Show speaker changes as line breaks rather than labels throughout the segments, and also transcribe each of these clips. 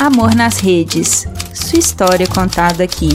Amor nas Redes. Sua história contada aqui.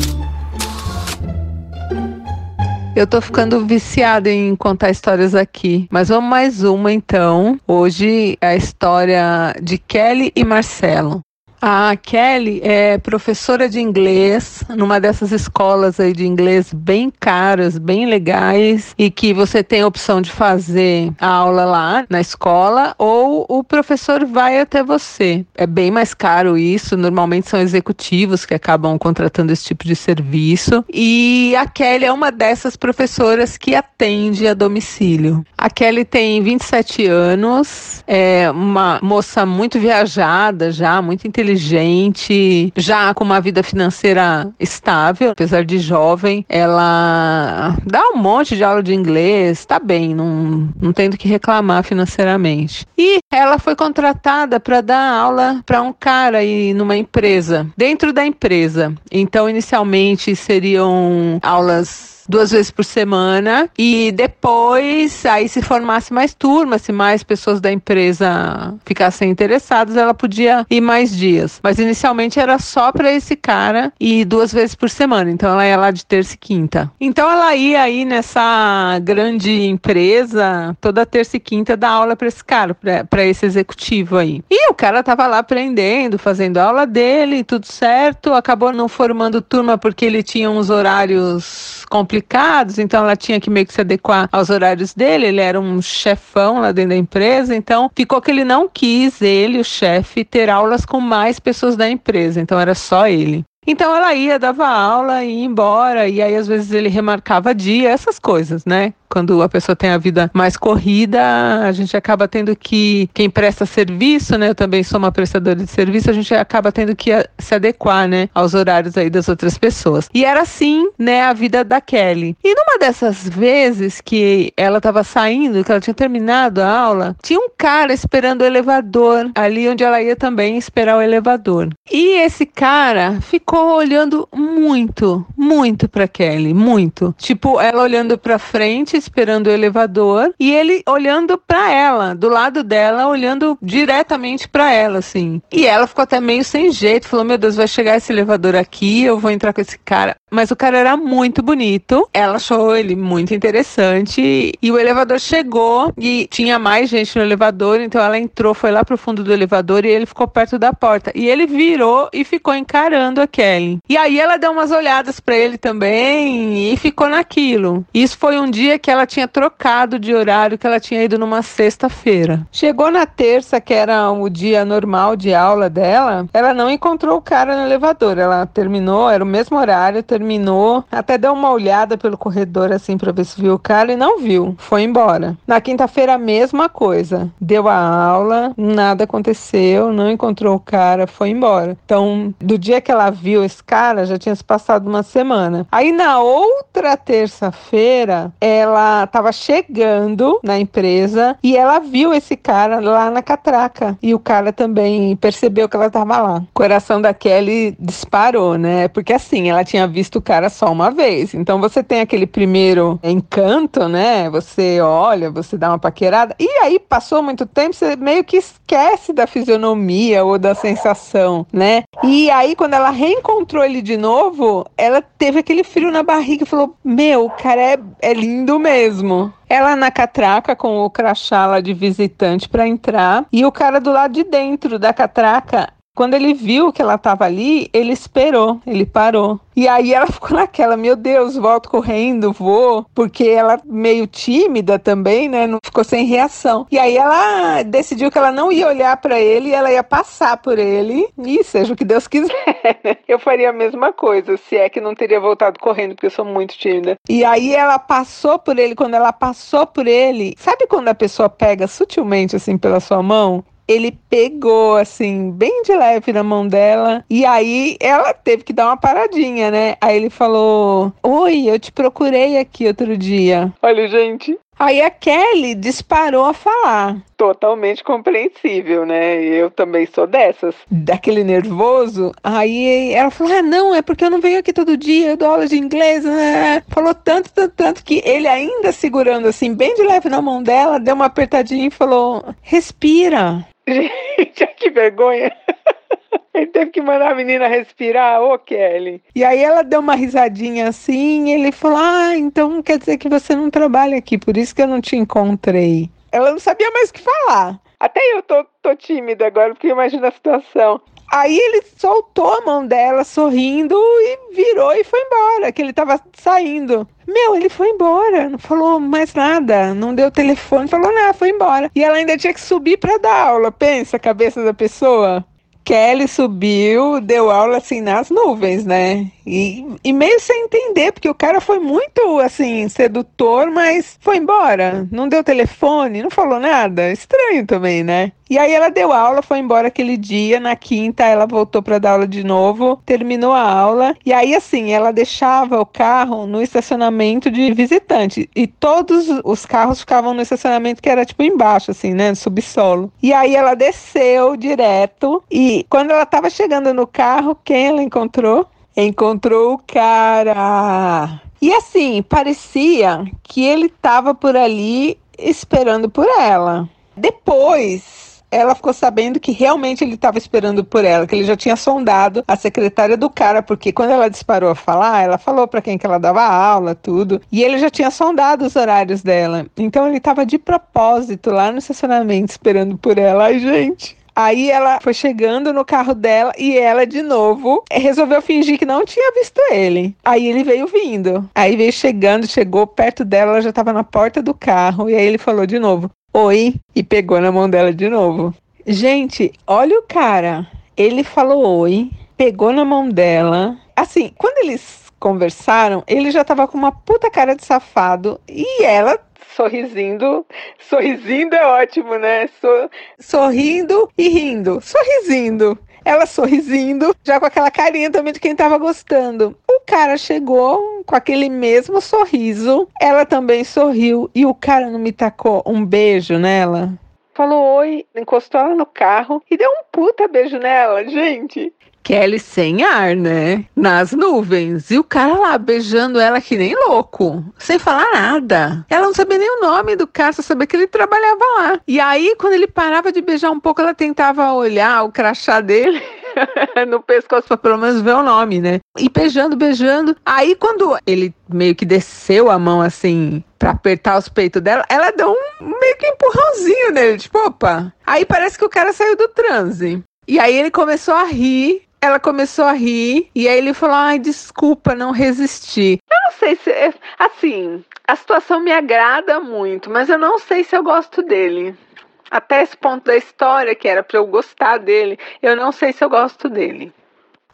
Eu tô ficando viciada em contar histórias aqui, mas vamos mais uma então. Hoje é a história de Kelly e Marcelo. A Kelly é professora de inglês numa dessas escolas aí de inglês bem caras, bem legais e que você tem a opção de fazer a aula lá na escola ou o professor vai até você. É bem mais caro isso, normalmente são executivos que acabam contratando esse tipo de serviço e a Kelly é uma dessas professoras que atende a domicílio. A Kelly tem 27 anos, é uma moça muito viajada já, muito inteligente já com uma vida financeira estável, apesar de jovem, ela dá um monte de aula de inglês, tá bem, não, não tem do que reclamar financeiramente. E ela foi contratada para dar aula para um cara aí numa empresa, dentro da empresa. Então, inicialmente seriam aulas duas vezes por semana e depois aí se formasse mais turmas, se mais pessoas da empresa ficassem interessadas, ela podia ir mais dias. Mas inicialmente era só para esse cara e duas vezes por semana. Então ela ia lá de terça e quinta. Então ela ia aí nessa grande empresa toda terça e quinta dar aula para esse cara, para esse executivo aí. E o cara tava lá aprendendo, fazendo aula dele, tudo certo. Acabou não formando turma porque ele tinha uns horários complicados complicados, então ela tinha que meio que se adequar aos horários dele. Ele era um chefão lá dentro da empresa, então ficou que ele não quis, ele, o chefe, ter aulas com mais pessoas da empresa, então era só ele. Então ela ia, dava aula e ia embora, e aí às vezes ele remarcava dia, essas coisas, né? Quando a pessoa tem a vida mais corrida, a gente acaba tendo que, quem presta serviço, né? Eu também sou uma prestadora de serviço, a gente acaba tendo que se adequar, né? Aos horários aí das outras pessoas. E era assim, né? A vida da Kelly. E numa dessas vezes que ela estava saindo, que ela tinha terminado a aula, tinha um cara esperando o elevador, ali onde ela ia também esperar o elevador. E esse cara ficou olhando muito, muito para Kelly, muito. Tipo, ela olhando para frente, esperando o elevador e ele olhando para ela, do lado dela, olhando diretamente para ela, assim. E ela ficou até meio sem jeito, falou: Meu Deus, vai chegar esse elevador aqui, eu vou entrar com esse cara. Mas o cara era muito bonito, ela achou ele muito interessante e o elevador chegou e tinha mais gente no elevador, então ela entrou, foi lá pro fundo do elevador e ele ficou perto da porta. E ele virou e ficou encarando a Kelly. E aí ela deu umas olhadas para ele também e ficou naquilo. Isso foi um dia que ela tinha trocado de horário, que ela tinha ido numa sexta-feira. Chegou na terça, que era o dia normal de aula dela, ela não encontrou o cara no elevador. Ela terminou, era o mesmo horário, terminou, até deu uma olhada pelo corredor assim para ver se viu o cara e não viu. Foi embora. Na quinta-feira, a mesma coisa. Deu a aula, nada aconteceu, não encontrou o cara, foi embora. Então, do dia que ela viu esse cara, já tinha se passado uma semana. Aí na outra terça-feira, ela estava chegando na empresa e ela viu esse cara lá na catraca. E o cara também percebeu que ela estava lá. O coração da Kelly disparou, né? Porque assim, ela tinha visto o cara só uma vez. Então você tem aquele primeiro encanto, né? Você olha, você dá uma paquerada. E aí passou muito tempo, você meio que esquece da fisionomia ou da sensação, né? E aí quando ela reencontrou ele de novo, ela teve aquele frio na barriga e falou: Meu, o cara é, é lindo mesmo. Ela na catraca com o crachá lá de visitante para entrar e o cara do lado de dentro da catraca quando ele viu que ela estava ali, ele esperou, ele parou. E aí ela ficou naquela, meu Deus, volto correndo, vou, porque ela meio tímida também, né? Não ficou sem reação. E aí ela decidiu que ela não ia olhar para ele, ela ia passar por ele e seja o que Deus quiser. eu faria a mesma coisa, se é que não teria voltado correndo, porque eu sou muito tímida. E aí ela passou por ele, quando ela passou por ele, sabe quando a pessoa pega sutilmente assim pela sua mão ele pegou assim, bem de leve na mão dela, e aí ela teve que dar uma paradinha, né? Aí ele falou: Oi, eu te procurei aqui outro dia. Olha, gente. Aí a Kelly disparou a falar. Totalmente compreensível, né? Eu também sou dessas. Daquele nervoso. Aí ela falou: Ah, não, é porque eu não venho aqui todo dia, eu dou aula de inglês. Né? Falou tanto, tanto, tanto que ele, ainda segurando assim, bem de leve na mão dela, deu uma apertadinha e falou: Respira. Gente, que vergonha. Ele teve que mandar a menina respirar, ô Kelly. E aí ela deu uma risadinha assim, e ele falou: Ah, então quer dizer que você não trabalha aqui, por isso que eu não te encontrei. Ela não sabia mais o que falar. Até eu tô, tô tímida agora, porque imagina a situação. Aí ele soltou a mão dela, sorrindo, e virou e foi embora, que ele tava saindo. Meu, ele foi embora, não falou mais nada, não deu telefone, falou nada, foi embora. E ela ainda tinha que subir para dar aula, pensa a cabeça da pessoa. Kelly subiu, deu aula assim nas nuvens, né? E, e meio sem entender, porque o cara foi muito assim, sedutor, mas foi embora. Não deu telefone, não falou nada. Estranho também, né? E aí ela deu aula, foi embora aquele dia, na quinta ela voltou para dar aula de novo, terminou a aula, e aí assim, ela deixava o carro no estacionamento de visitante, e todos os carros ficavam no estacionamento que era tipo embaixo assim, né, no subsolo. E aí ela desceu direto e quando ela tava chegando no carro, quem ela encontrou? Encontrou o cara. E assim, parecia que ele tava por ali esperando por ela. Depois, ela ficou sabendo que realmente ele estava esperando por ela, que ele já tinha sondado a secretária do cara, porque quando ela disparou a falar, ela falou para quem que ela dava aula, tudo, e ele já tinha sondado os horários dela. Então ele estava de propósito lá no estacionamento esperando por ela. Ai, gente. Aí ela foi chegando no carro dela e ela de novo resolveu fingir que não tinha visto ele. Aí ele veio vindo. Aí veio chegando, chegou perto dela, ela já estava na porta do carro e aí ele falou de novo: Oi, e pegou na mão dela de novo. Gente, olha o cara. Ele falou oi, pegou na mão dela. Assim, quando eles conversaram, ele já tava com uma puta cara de safado e ela sorrindo. Sorrindo é ótimo, né? So, sorrindo e rindo. Sorrindo. Ela sorrindo, já com aquela carinha também de quem tava gostando. O cara chegou com aquele mesmo sorriso. Ela também sorriu e o cara não me tacou um beijo nela. Falou oi, encostou ela no carro e deu um puta beijo nela, gente. Kelly sem ar, né? Nas nuvens. E o cara lá beijando ela que nem louco, sem falar nada. Ela não sabia nem o nome do cara, só sabia que ele trabalhava lá. E aí, quando ele parava de beijar um pouco, ela tentava olhar o crachá dele. no pescoço pra pelo menos ver o nome, né? E beijando, beijando. Aí quando ele meio que desceu a mão assim pra apertar os peitos dela, ela deu um meio que empurrãozinho nele, tipo, opa. Aí parece que o cara saiu do transe. E aí ele começou a rir ela começou a rir e aí ele falou: "Ai, desculpa, não resisti". Eu não sei se assim, a situação me agrada muito, mas eu não sei se eu gosto dele. Até esse ponto da história que era para eu gostar dele, eu não sei se eu gosto dele.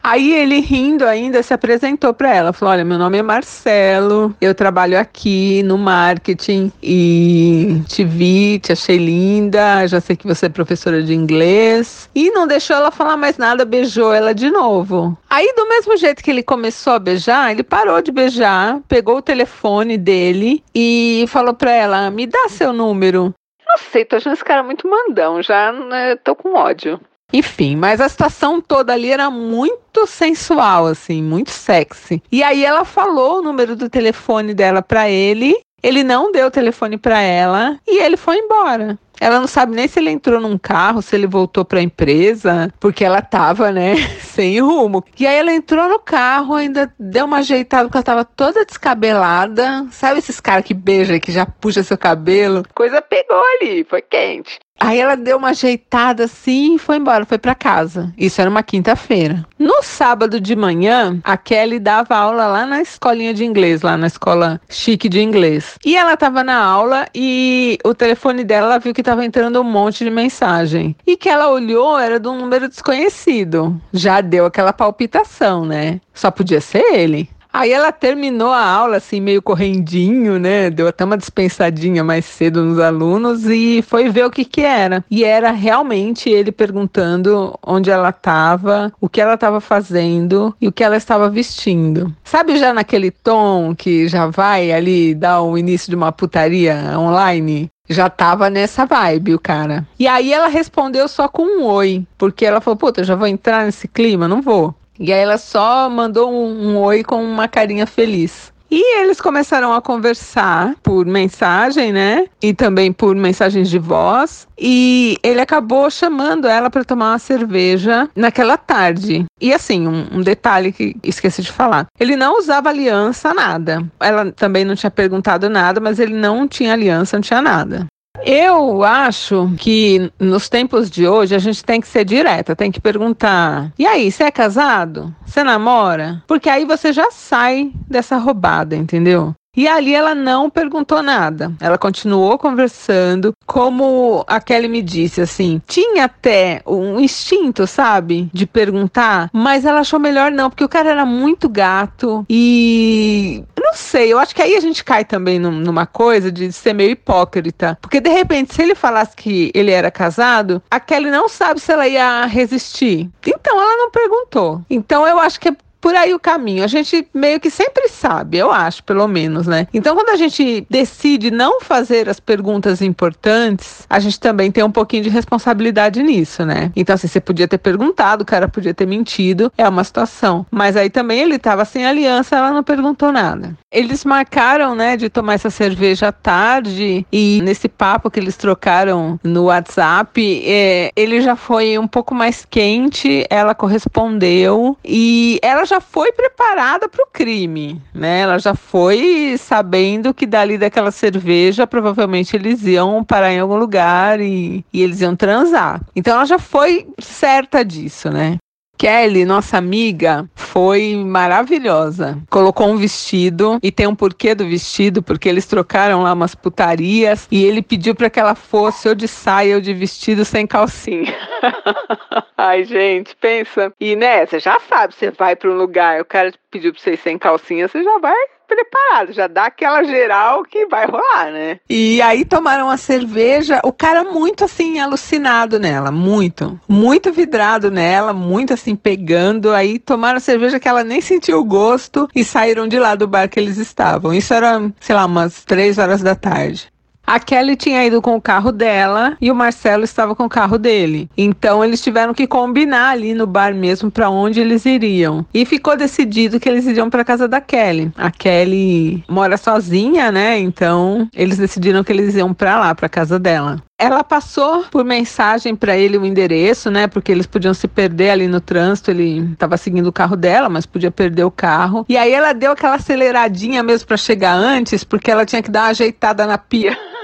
Aí ele rindo ainda se apresentou para ela, falou: "Olha, meu nome é Marcelo, eu trabalho aqui no marketing e te vi, te achei linda, já sei que você é professora de inglês". E não deixou ela falar mais nada, beijou ela de novo. Aí do mesmo jeito que ele começou a beijar, ele parou de beijar, pegou o telefone dele e falou para ela: "Me dá seu número". Não sei, tô achando esse cara muito mandão, já né, tô com ódio. Enfim, mas a situação toda ali era muito sensual, assim, muito sexy. E aí ela falou o número do telefone dela para ele, ele não deu o telefone para ela e ele foi embora. Ela não sabe nem se ele entrou num carro, se ele voltou para a empresa, porque ela tava, né, sem rumo. E aí ela entrou no carro, ainda deu uma ajeitada, porque ela tava toda descabelada. Sabe esses caras que beijam, que já puxa seu cabelo? Coisa pegou ali, foi quente. Aí ela deu uma ajeitada assim e foi embora, foi para casa. Isso era uma quinta-feira. No sábado de manhã, a Kelly dava aula lá na escolinha de inglês, lá na escola chique de inglês. E ela tava na aula e o telefone dela ela viu que tava entrando um monte de mensagem. E que ela olhou era de um número desconhecido. Já deu aquela palpitação, né? Só podia ser ele. Aí ela terminou a aula assim, meio correndinho, né? Deu até uma dispensadinha mais cedo nos alunos e foi ver o que que era. E era realmente ele perguntando onde ela estava, o que ela estava fazendo e o que ela estava vestindo. Sabe já naquele tom que já vai ali dar o início de uma putaria online? Já tava nessa vibe o cara. E aí ela respondeu só com um oi, porque ela falou: "Puta, já vou entrar nesse clima, não vou". E aí ela só mandou um, um oi com uma carinha feliz. E eles começaram a conversar por mensagem, né? E também por mensagens de voz. E ele acabou chamando ela para tomar uma cerveja naquela tarde. E assim, um, um, detalhe que esqueci de falar: ele não usava aliança, nada. Ela também não tinha perguntado nada, mas ele não tinha aliança, não tinha nada. Eu acho que nos tempos de hoje a gente tem que ser direta, tem que perguntar: e aí, você é casado? Você namora? Porque aí você já sai dessa roubada, entendeu? E ali ela não perguntou nada. Ela continuou conversando, como a Kelly me disse, assim, tinha até um instinto, sabe, de perguntar, mas ela achou melhor não, porque o cara era muito gato e não sei, eu acho que aí a gente cai também numa coisa de ser meio hipócrita, porque de repente se ele falasse que ele era casado, a Kelly não sabe se ela ia resistir. Então ela não perguntou. Então eu acho que é por aí o caminho. A gente meio que sempre sabe, eu acho, pelo menos, né? Então, quando a gente decide não fazer as perguntas importantes, a gente também tem um pouquinho de responsabilidade nisso, né? Então, assim, você podia ter perguntado, o cara podia ter mentido, é uma situação. Mas aí também ele tava sem aliança, ela não perguntou nada. Eles marcaram, né, de tomar essa cerveja à tarde e nesse papo que eles trocaram no WhatsApp, é, ele já foi um pouco mais quente, ela correspondeu e ela já foi preparada para o crime, né? Ela já foi sabendo que dali daquela cerveja provavelmente eles iam parar em algum lugar e, e eles iam transar. Então ela já foi certa disso, né? Kelly, nossa amiga, foi maravilhosa. Colocou um vestido e tem um porquê do vestido, porque eles trocaram lá umas putarias e ele pediu para que ela fosse ou de saia ou de vestido sem calcinha. Ai, gente, pensa. E né, você já sabe, você vai para um lugar, o cara pediu para você ir sem calcinha, você já vai preparado, já dá aquela geral que vai rolar, né? E aí tomaram a cerveja, o cara muito assim alucinado nela, muito, muito vidrado nela, muito assim pegando, aí tomaram a cerveja que ela nem sentiu o gosto e saíram de lá do bar que eles estavam. Isso era, sei lá, umas três horas da tarde. A Kelly tinha ido com o carro dela e o Marcelo estava com o carro dele. Então eles tiveram que combinar ali no bar mesmo para onde eles iriam. E ficou decidido que eles iriam para casa da Kelly. A Kelly mora sozinha, né? Então eles decidiram que eles iam para lá, para casa dela ela passou por mensagem para ele o endereço, né? Porque eles podiam se perder ali no trânsito. Ele estava seguindo o carro dela, mas podia perder o carro. E aí ela deu aquela aceleradinha mesmo para chegar antes, porque ela tinha que dar uma ajeitada na pia.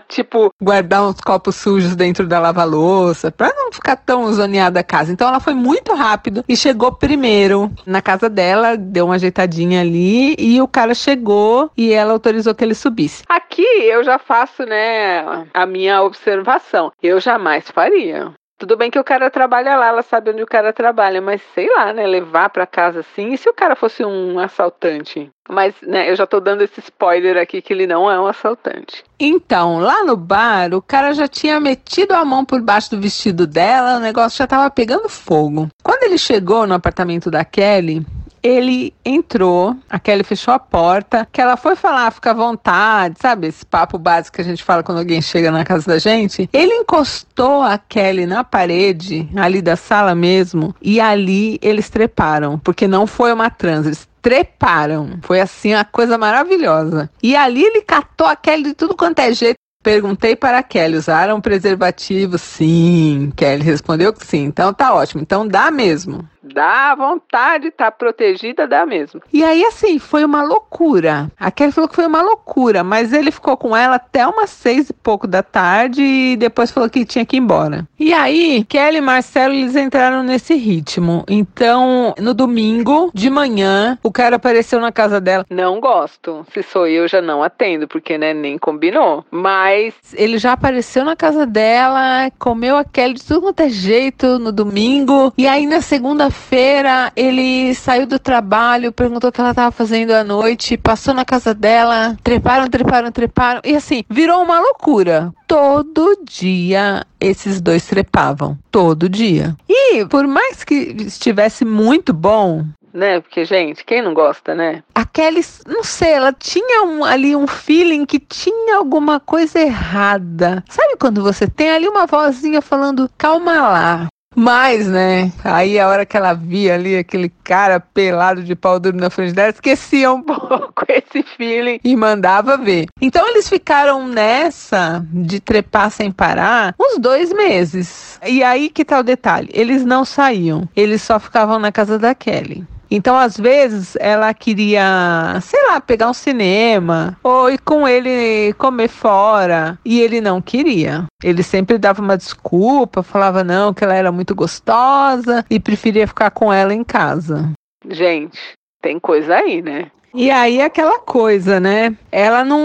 tipo, guardar uns copos sujos dentro da lava-louça, pra não ficar tão zoneada a casa. Então ela foi muito rápido e chegou primeiro na casa dela, deu uma ajeitadinha ali e o cara chegou e ela autorizou que ele subisse. Aqui eu já faço, né, a minha observação. Eu jamais faria. Tudo bem que o cara trabalha lá, ela sabe onde o cara trabalha, mas sei lá, né? Levar para casa assim. E se o cara fosse um assaltante? Mas, né, eu já tô dando esse spoiler aqui que ele não é um assaltante. Então, lá no bar, o cara já tinha metido a mão por baixo do vestido dela, o negócio já tava pegando fogo. Quando ele chegou no apartamento da Kelly, ele entrou, a Kelly fechou a porta, que ela foi falar, fica à vontade, sabe? Esse papo básico que a gente fala quando alguém chega na casa da gente. Ele encostou a Kelly na parede, ali da sala mesmo, e ali eles treparam, porque não foi uma trans, eles treparam. Foi assim, uma coisa maravilhosa. E ali ele catou a Kelly de tudo quanto é jeito. Perguntei para a Kelly, usaram preservativo? Sim. Kelly respondeu que sim. Então tá ótimo. Então dá mesmo. Dá vontade, tá protegida, dá mesmo. E aí, assim, foi uma loucura. A Kelly falou que foi uma loucura, mas ele ficou com ela até umas seis e pouco da tarde e depois falou que tinha que ir embora. E aí, Kelly e Marcelo, eles entraram nesse ritmo. Então, no domingo de manhã, o cara apareceu na casa dela. Não gosto. Se sou eu, já não atendo, porque, né, nem combinou. Mas ele já apareceu na casa dela, comeu a Kelly de tudo quanto é jeito no domingo. E aí, na segunda feira ele saiu do trabalho, perguntou o que ela estava fazendo à noite, passou na casa dela, treparam, treparam, treparam. E assim, virou uma loucura. Todo dia esses dois trepavam. Todo dia. E por mais que estivesse muito bom, né? Porque, gente, quem não gosta, né? A Kelly, não sei, ela tinha um, ali um feeling que tinha alguma coisa errada. Sabe quando você tem ali uma vozinha falando, calma lá, Mas, né, aí a hora que ela via ali aquele cara pelado de pau duro na frente dela, esquecia um pouco esse feeling e mandava ver. Então eles ficaram nessa de trepar sem parar uns dois meses. E aí que tá o detalhe: eles não saíam, eles só ficavam na casa da Kelly. Então, às vezes, ela queria, sei lá, pegar um cinema ou ir com ele comer fora. E ele não queria. Ele sempre dava uma desculpa, falava não, que ela era muito gostosa e preferia ficar com ela em casa. Gente, tem coisa aí, né? E aí aquela coisa, né? Ela não,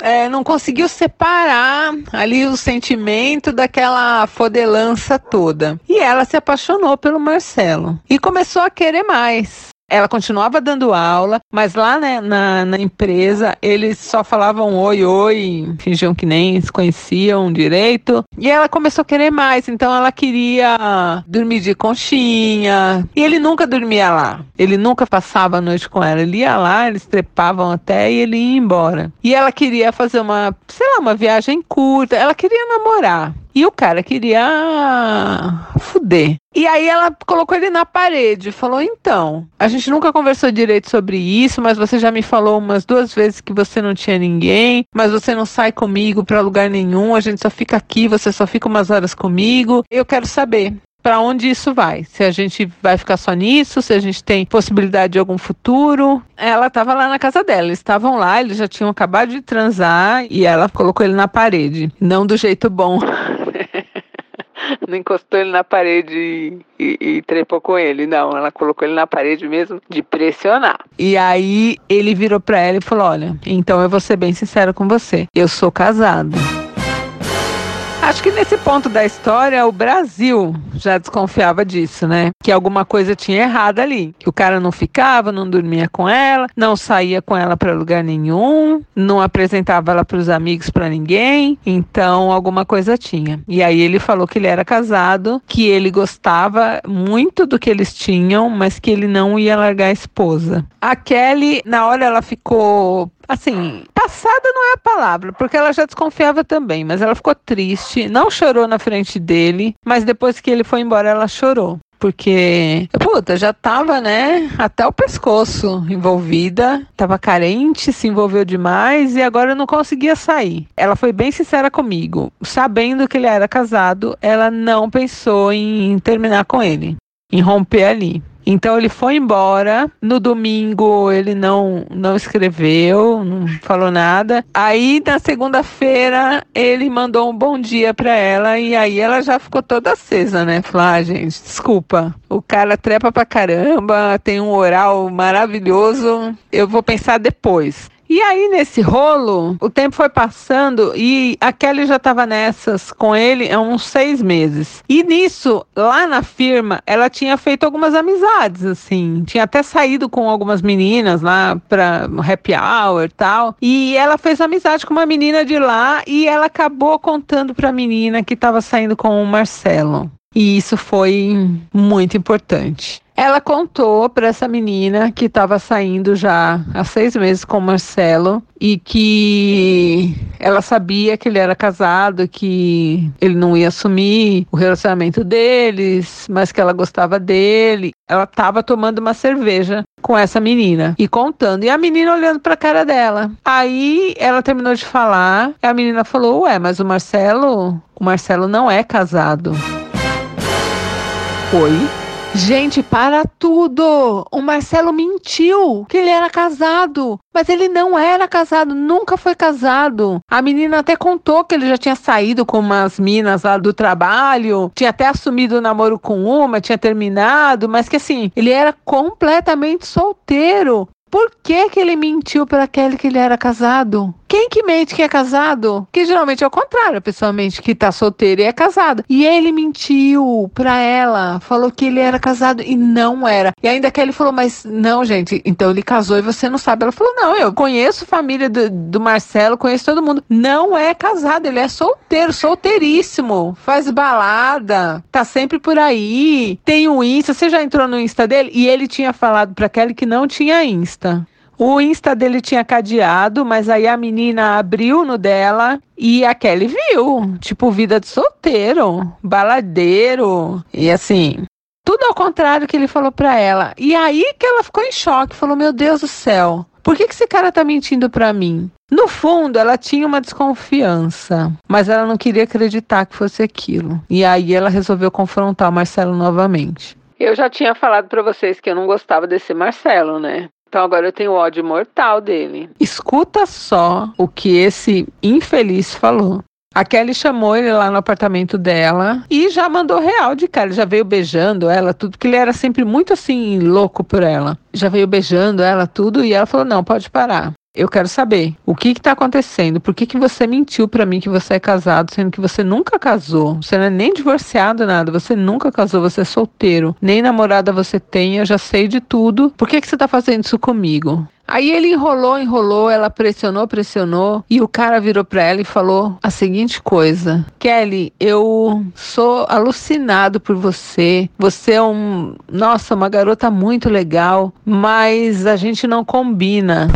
é, não conseguiu separar ali o sentimento daquela fodelança toda. E ela se apaixonou pelo Marcelo e começou a querer mais. Ela continuava dando aula, mas lá né, na, na, empresa eles só falavam oi, oi, fingiam que nem se conheciam direito. E ela começou a querer mais, então ela queria dormir de conchinha. E ele nunca dormia lá. Ele nunca passava a noite com ela. Ele ia lá, eles trepavam até e ele ia embora. E ela queria fazer uma, sei lá, uma viagem curta. Ela queria namorar. E o cara queria fuder. E aí ela colocou ele na parede, falou: "Então, a gente nunca conversou direito sobre isso, mas você já me falou umas duas vezes que você não tinha ninguém, mas você não sai comigo para lugar nenhum, a gente só fica aqui, você só fica umas horas comigo. Eu quero saber para onde isso vai. Se a gente vai ficar só nisso, se a gente tem possibilidade de algum futuro. Ela estava lá na casa dela, eles estavam lá, eles já tinham acabado de transar e ela colocou ele na parede. Não do jeito bom. não encostou ele na parede e, e, e, trepou com ele. Não, ela colocou ele na parede mesmo de pressionar. E aí ele virou pra ela e falou: Olha, então eu vou ser bem sincero com você. Eu sou casado. Acho que nesse ponto da história, o Brasil já desconfiava disso, né? Que alguma coisa tinha errado ali. Que o cara não ficava, não dormia com ela, não saía com ela para lugar nenhum, não apresentava ela para os amigos para ninguém. Então, alguma coisa tinha. E aí ele falou que ele era casado, que ele gostava muito do que eles tinham, mas que ele não ia largar a esposa. A Kelly, na hora, ela ficou assim, passada não é a palavra, porque ela já desconfiava também, mas ela ficou triste, não chorou na frente dele, mas depois que ele foi embora, ela chorou. Porque, puta, já tava, né, até o pescoço envolvida, tava carente, se envolveu demais e agora não conseguia sair. Ela foi bem sincera comigo. Sabendo que ele era casado, ela não pensou em terminar com ele, em romper ali. Então ele foi embora. No domingo ele não não escreveu, não falou nada. Aí na segunda-feira ele mandou um bom dia para ela e aí ela já ficou toda acesa, né? Falou: ah, gente, desculpa. O cara trepa pra caramba, tem um oral maravilhoso. Eu vou pensar depois. E aí, nesse rolo, o tempo foi passando e a Kelly já estava nessas com ele há uns seis meses. E nisso, lá na firma, ela tinha feito algumas amizades, assim. Tinha até saído com algumas meninas lá pra happy hour e tal. E ela fez amizade com uma menina de lá e ela acabou contando pra menina que estava saindo com o Marcelo. E isso foi muito importante. Ela contou para essa menina que estava saindo já há seis meses com o Marcelo e que ela sabia que ele era casado, que ele não ia assumir o relacionamento deles, mas que ela gostava dele. Ela estava tomando uma cerveja com essa menina e contando, e a menina olhando para a cara dela. Aí ela terminou de falar, e a menina falou: Ué, mas o Marcelo, o Marcelo não é casado. Oi? Gente, para tudo! O Marcelo mentiu que ele era casado, mas ele não era casado, nunca foi casado. A menina até contou que ele já tinha saído com umas minas lá do trabalho, tinha até assumido o namoro com uma, tinha terminado, mas que assim, ele era completamente solteiro. Por que, que ele mentiu para Kelly que ele era casado? Quem que mente que é casado? Que geralmente é o contrário, a pessoa mente que tá solteira e é casada. E ele mentiu pra ela, falou que ele era casado e não era. E ainda que ele falou, mas não, gente, então ele casou e você não sabe. Ela falou, não, eu conheço a família do, do Marcelo, conheço todo mundo. Não é casado, ele é solteiro, solteiríssimo. Faz balada, tá sempre por aí. Tem o Insta, você já entrou no Insta dele? E ele tinha falado pra Kelly que não tinha Insta. O Insta dele tinha cadeado, mas aí a menina abriu no dela e a Kelly viu. Tipo, vida de solteiro, baladeiro. E assim, tudo ao contrário que ele falou pra ela. E aí que ela ficou em choque, falou: Meu Deus do céu, por que, que esse cara tá mentindo pra mim? No fundo, ela tinha uma desconfiança, mas ela não queria acreditar que fosse aquilo. E aí ela resolveu confrontar o Marcelo novamente. Eu já tinha falado para vocês que eu não gostava desse Marcelo, né? Então agora eu tenho ódio mortal dele. Escuta só o que esse infeliz falou. A Kelly chamou ele lá no apartamento dela e já mandou real de cara. Já veio beijando ela, tudo, porque ele era sempre muito assim, louco por ela. Já veio beijando ela, tudo, e ela falou: não, pode parar. Eu quero saber o que está acontecendo. Por que, que você mentiu para mim que você é casado, sendo que você nunca casou? Você não é nem divorciado, nada. Você nunca casou, você é solteiro. Nem namorada você tem, eu já sei de tudo. Por que, que você está fazendo isso comigo? Aí ele enrolou, enrolou, ela pressionou, pressionou, e o cara virou para ela e falou a seguinte coisa: Kelly, eu sou alucinado por você. Você é um, nossa, uma garota muito legal, mas a gente não combina.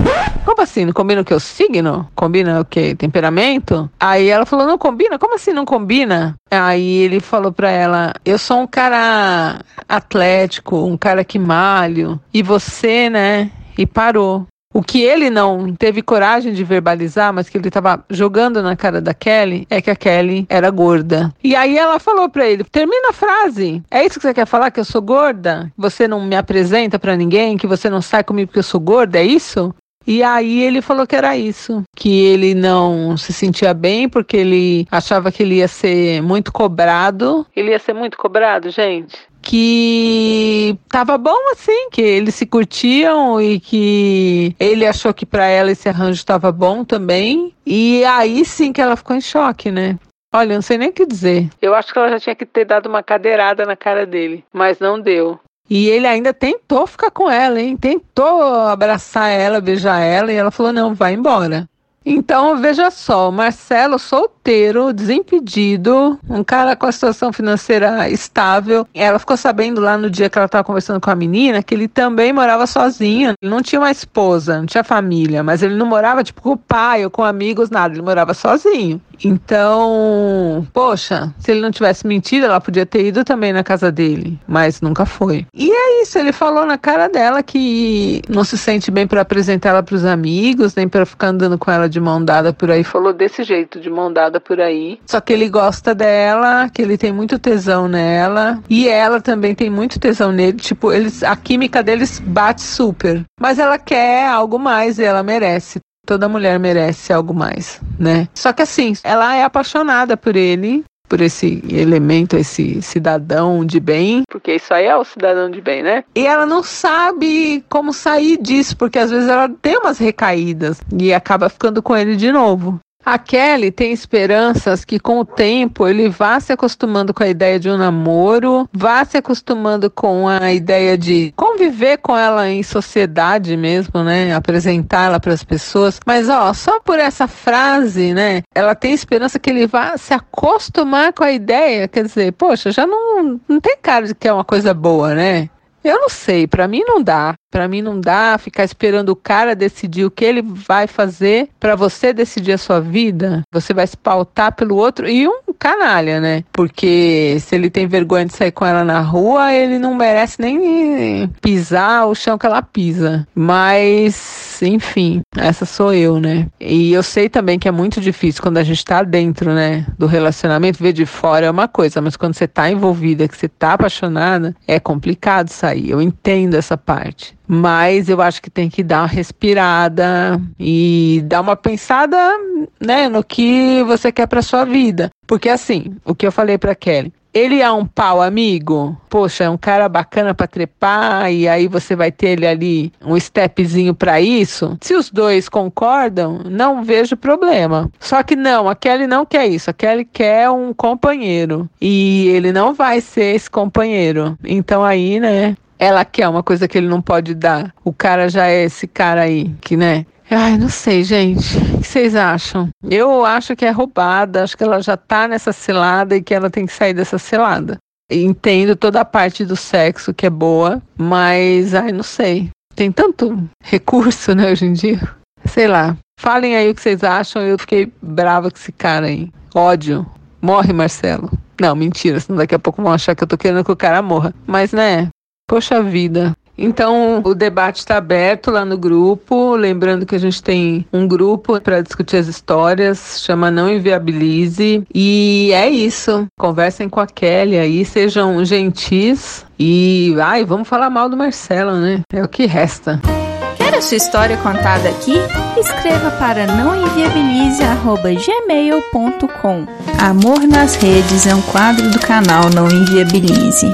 Como assim? Não combina o que? O signo? Combina o que? Temperamento? Aí ela falou: Não combina? Como assim não combina? Aí ele falou pra ela: Eu sou um cara atlético, um cara que malho, e você, né? E parou. O que ele não teve coragem de verbalizar, mas que ele estava jogando na cara da Kelly, é que a Kelly era gorda. E aí ela falou para ele: termina a frase. É isso que você quer falar? Que eu sou gorda? Você não me apresenta para ninguém? Que você não sai comigo porque eu sou gorda? É isso? E aí ele falou que era isso, que ele não se sentia bem porque ele achava que ele ia ser muito cobrado. Ele ia ser muito cobrado, gente que tava bom assim, que eles se curtiam e que ele achou que para ela esse arranjo estava bom também. E aí sim que ela ficou em choque, né? Olha, não sei nem o que dizer. Eu acho que ela já tinha que ter dado uma cadeirada na cara dele, mas não deu. E ele ainda tentou ficar com ela, hein? Tentou abraçar ela, beijar ela, e ela falou: não, vai embora. Então, veja só, Marcelo solteiro, desimpedido, um cara com a situação financeira estável. Ela ficou sabendo lá no dia que ela estava conversando com a menina que ele também morava sozinho. Ele não tinha uma esposa, não tinha família, mas ele não morava tipo com o pai ou com amigos, nada, ele morava sozinho. Então, poxa, se ele não tivesse mentido, ela podia ter ido também na casa dele, mas nunca foi. E é isso, ele falou na cara dela que não se sente bem para apresentar ela para os amigos, nem para ficar andando com ela de mão dada por aí. Falou desse jeito, de mão dada por aí. Só que ele gosta dela, que ele tem muito tesão nela, e ela também tem muito tesão nele. Tipo, eles, a química deles bate super. Mas ela quer algo mais e ela merece. Toda mulher merece algo mais, né? Só que assim, ela é apaixonada por ele, por esse elemento, esse cidadão de bem, porque isso aí é o cidadão de bem, né? E ela não sabe como sair disso, porque às vezes ela tem umas recaídas e acaba ficando com ele de novo. A Kelly tem esperanças que com o tempo ele vá se acostumando com a ideia de um namoro, vá se acostumando com a ideia de conviver com ela em sociedade mesmo, né? Apresentar ela para as pessoas. Mas ó, só por essa frase, né? Ela tem esperança que ele vá se acostumar com a ideia, quer dizer, poxa, já não, não tem cara de que é uma coisa boa, né? Eu não sei, para mim não dá. Para mim não dá ficar esperando o cara decidir o que ele vai fazer para você decidir a sua vida. Você vai se pautar pelo outro e um canalha, né? Porque se ele tem vergonha de sair com ela na rua, ele não merece nem pisar o chão que ela pisa. Mas, enfim, essa sou eu, né? E eu sei também que é muito difícil quando a gente tá dentro, né, do relacionamento, ver de fora é uma coisa, mas quando você tá envolvida, que você tá apaixonada, é complicado sair. Eu entendo essa parte mas eu acho que tem que dar uma respirada e dar uma pensada, né, no que você quer para sua vida. Porque assim, o que eu falei para Kelly, ele é um pau amigo? Poxa, é um cara bacana para trepar e aí você vai ter ele ali um stepzinho para isso? Se os dois concordam, não vejo problema. Só que não, a Kelly não quer isso. A Kelly quer um companheiro e ele não vai ser esse companheiro. Então aí, né, ela quer uma coisa que ele não pode dar. O cara já é esse cara aí, que, né? Ai, não sei, gente. O que vocês acham? Eu acho que é roubada, acho que ela já tá nessa cilada e que ela tem que sair dessa cilada. Entendo toda a parte do sexo que é boa, mas ai, não sei. Tem tanto recurso, né, hoje em dia. Sei lá. Falem aí o que vocês acham. Eu fiquei brava com esse cara aí. Ódio. Morre, Marcelo. Não, mentira, senão daqui a pouco vão achar que eu tô querendo que o cara morra. Mas, né? Poxa vida. Então, o debate está aberto lá no grupo. Lembrando que a gente tem um grupo para discutir as histórias, chama Não Inviabilize. E é isso. Conversem com a Kelly aí, sejam gentis. E, ai, vamos falar mal do Marcelo, né? É o que resta.
Quer a sua história contada aqui? Escreva para nãoenviabilize.gmail.com Amor nas Redes é um quadro do canal Não Enviabilize.